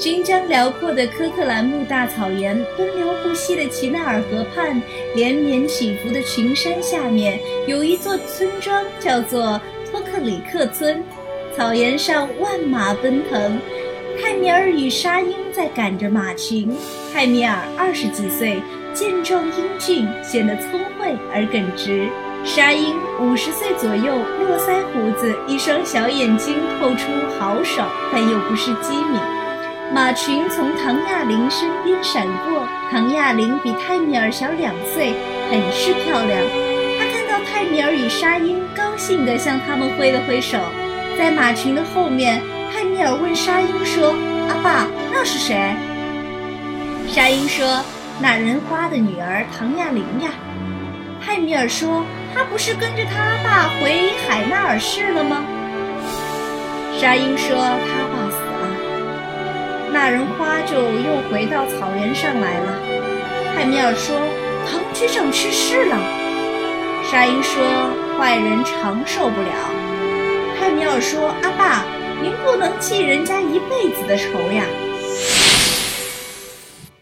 寻江辽阔的科克兰木大草原，奔流不息的齐纳尔河畔，连绵起伏的群山下面，有一座村庄，叫做托克里克村。草原上万马奔腾，泰米尔与沙鹰在赶着马群。泰米尔二十几岁，健壮英俊，显得聪慧而耿直。沙鹰五十岁左右，络腮胡子，一双小眼睛透出豪爽，但又不失机敏。马群从唐亚玲身边闪过，唐亚玲比泰米尔小两岁，很是漂亮。他看到泰米尔与沙鹰，高兴地向他们挥了挥手。在马群的后面，泰米尔问沙鹰说：“阿爸，那是谁？”沙鹰说：“那人花的女儿唐亚玲呀。”泰米尔说：“她不是跟着他阿爸回海纳尔市了吗？”沙鹰说：“他爸死了。”那人花就又回到草原上来了。泰米尔说：“唐局长去世了。”沙鹰说：“坏人长受不了。”泰米尔说：“阿爸，您不能记人家一辈子的仇呀。”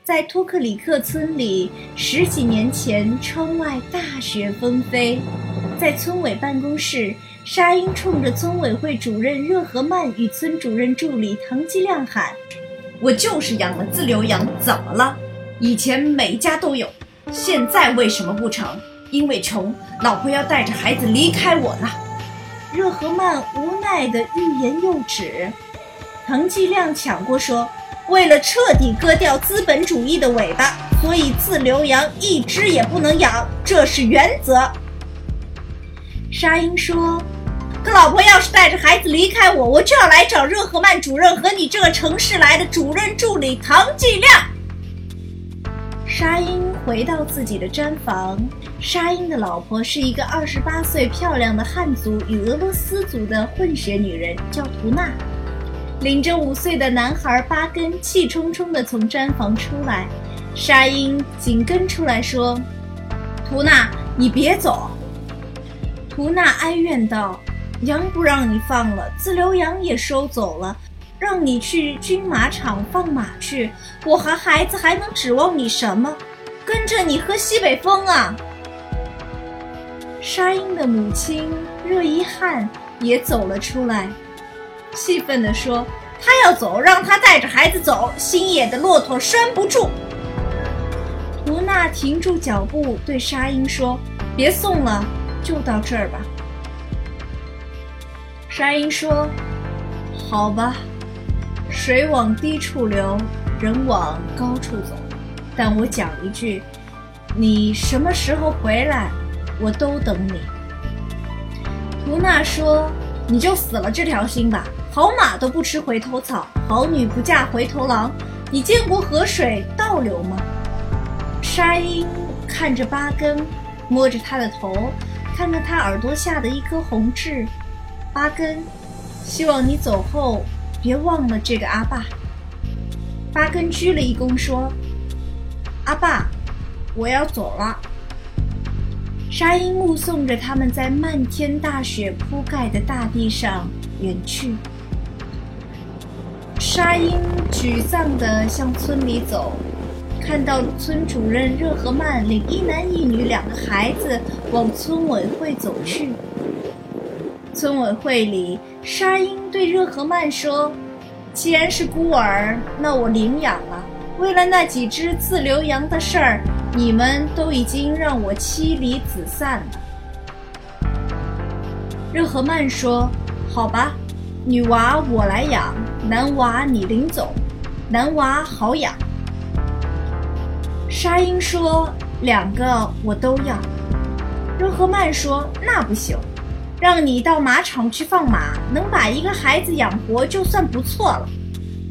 在托克里克村里，十几年前，窗外大雪纷飞。在村委办公室，沙鹰冲着村委会主任热河曼与村主任助理唐吉亮喊：“我就是养了自留羊，怎么了？以前每家都有，现在为什么不成？因为穷，老婆要带着孩子离开我呢。”热河曼无奈的欲言又止，滕继亮抢过说：“为了彻底割掉资本主义的尾巴，所以自留羊一只也不能养，这是原则。”沙鹰说：“老婆要是带着孩子离开我，我就要来找热河曼主任和你这个城市来的主任助理唐继亮。”沙鹰回到自己的毡房。沙鹰的老婆是一个二十八岁漂亮的汉族与俄罗斯族的混血女人，叫图娜。领着五岁的男孩巴根气冲冲地从毡房出来，沙鹰紧跟出来说：“图娜，你别走。”图娜哀怨道：“羊不让你放了，自留羊也收走了。”让你去军马场放马去，我和孩子还能指望你什么？跟着你喝西北风啊！沙鹰的母亲热依汗也走了出来，气愤地说：“他要走，让他带着孩子走。新野的骆驼拴不住。”图娜停住脚步，对沙鹰说：“别送了，就到这儿吧。”沙鹰说：“好吧。”水往低处流，人往高处走。但我讲一句，你什么时候回来，我都等你。图娜说：“你就死了这条心吧。好马都不吃回头草，好女不嫁回头郎。你见过河水倒流吗？”沙鹰看着巴根，摸着他的头，看看他耳朵下的一颗红痣。巴根，希望你走后。别忘了这个阿爸。巴根鞠了一躬，说：“阿爸，我要走了。”沙鹰目送着他们在漫天大雪铺盖的大地上远去。沙鹰沮丧地向村里走，看到村主任热河曼领一男一女两个孩子往村委会走去。村委会里。沙鹰对热河曼说：“既然是孤儿，那我领养了。为了那几只自留羊的事儿，你们都已经让我妻离子散了。”热河曼说：“好吧，女娃我来养，男娃你领走。男娃好养。”沙鹰说：“两个我都要。”热河曼说：“那不行。”让你到马场去放马，能把一个孩子养活就算不错了。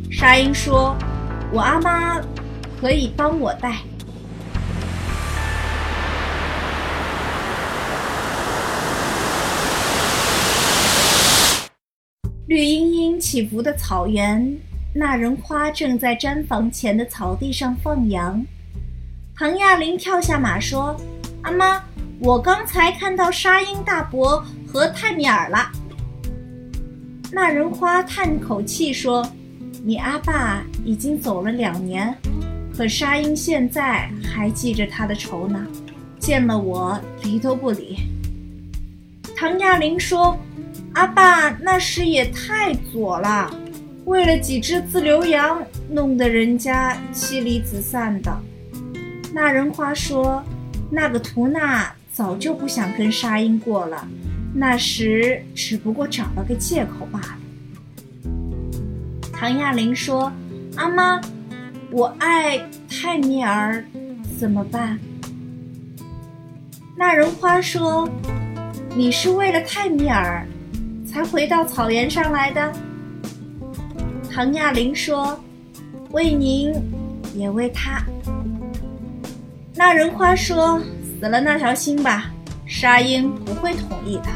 沙鹰说：“我阿妈可以帮我带。”绿茵茵起伏的草原，那人花正在毡房前的草地上放羊。唐亚玲跳下马说：“阿妈，我刚才看到沙鹰大伯。”和泰米尔了。那人花叹口气说：“你阿爸已经走了两年，可沙鹰现在还记着他的仇呢，见了我理都不理。”唐亚玲说：“阿爸那时也太左了，为了几只自留羊，弄得人家妻离子散的。”那人花说：“那个图娜早就不想跟沙鹰过了，那时只不过找了个借口罢了。”唐亚玲说：“阿妈，我爱泰米尔，怎么办？”那人花说：“你是为了泰米尔，才回到草原上来的。”唐亚玲说：“为您，也为他。”那人花说：“死了那条心吧，沙鹰不会同意的。”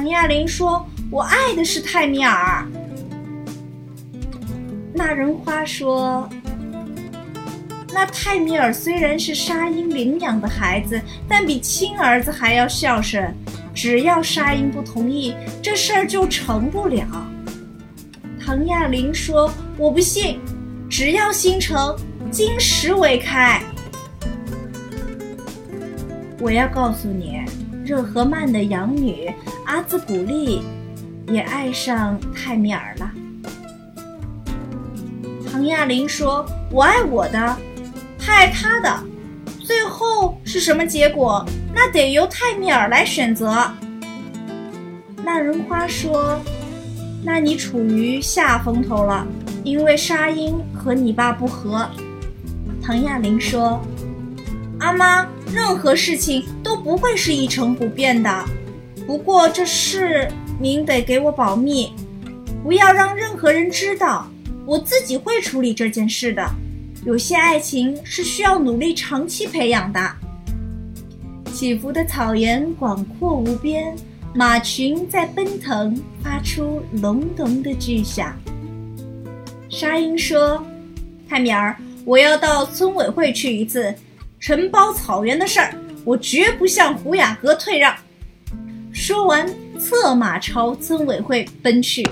唐亚玲说：“我爱的是泰米尔。”那人花说：“那泰米尔虽然是沙鹰领养的孩子，但比亲儿子还要孝顺。只要沙鹰不同意，这事儿就成不了。”唐亚玲说：“我不信，只要心诚，金石为开。我要告诉你，热河曼的养女阿兹古丽也爱上泰米尔了。”唐亚玲说：“我爱我的，他爱他的，最后是什么结果？那得由泰米尔来选择。”那人花说：“那你处于下风头了，因为沙鹰和你爸不和。”唐亚玲说：“阿妈，任何事情都不会是一成不变的，不过这事您得给我保密，不要让任何人知道。”我自己会处理这件事的。有些爱情是需要努力长期培养的。起伏的草原广阔无边，马群在奔腾，发出隆隆的巨响。沙鹰说：“泰米尔，我要到村委会去一次，承包草原的事儿，我绝不向胡雅阁退让。”说完，策马朝村委会奔去。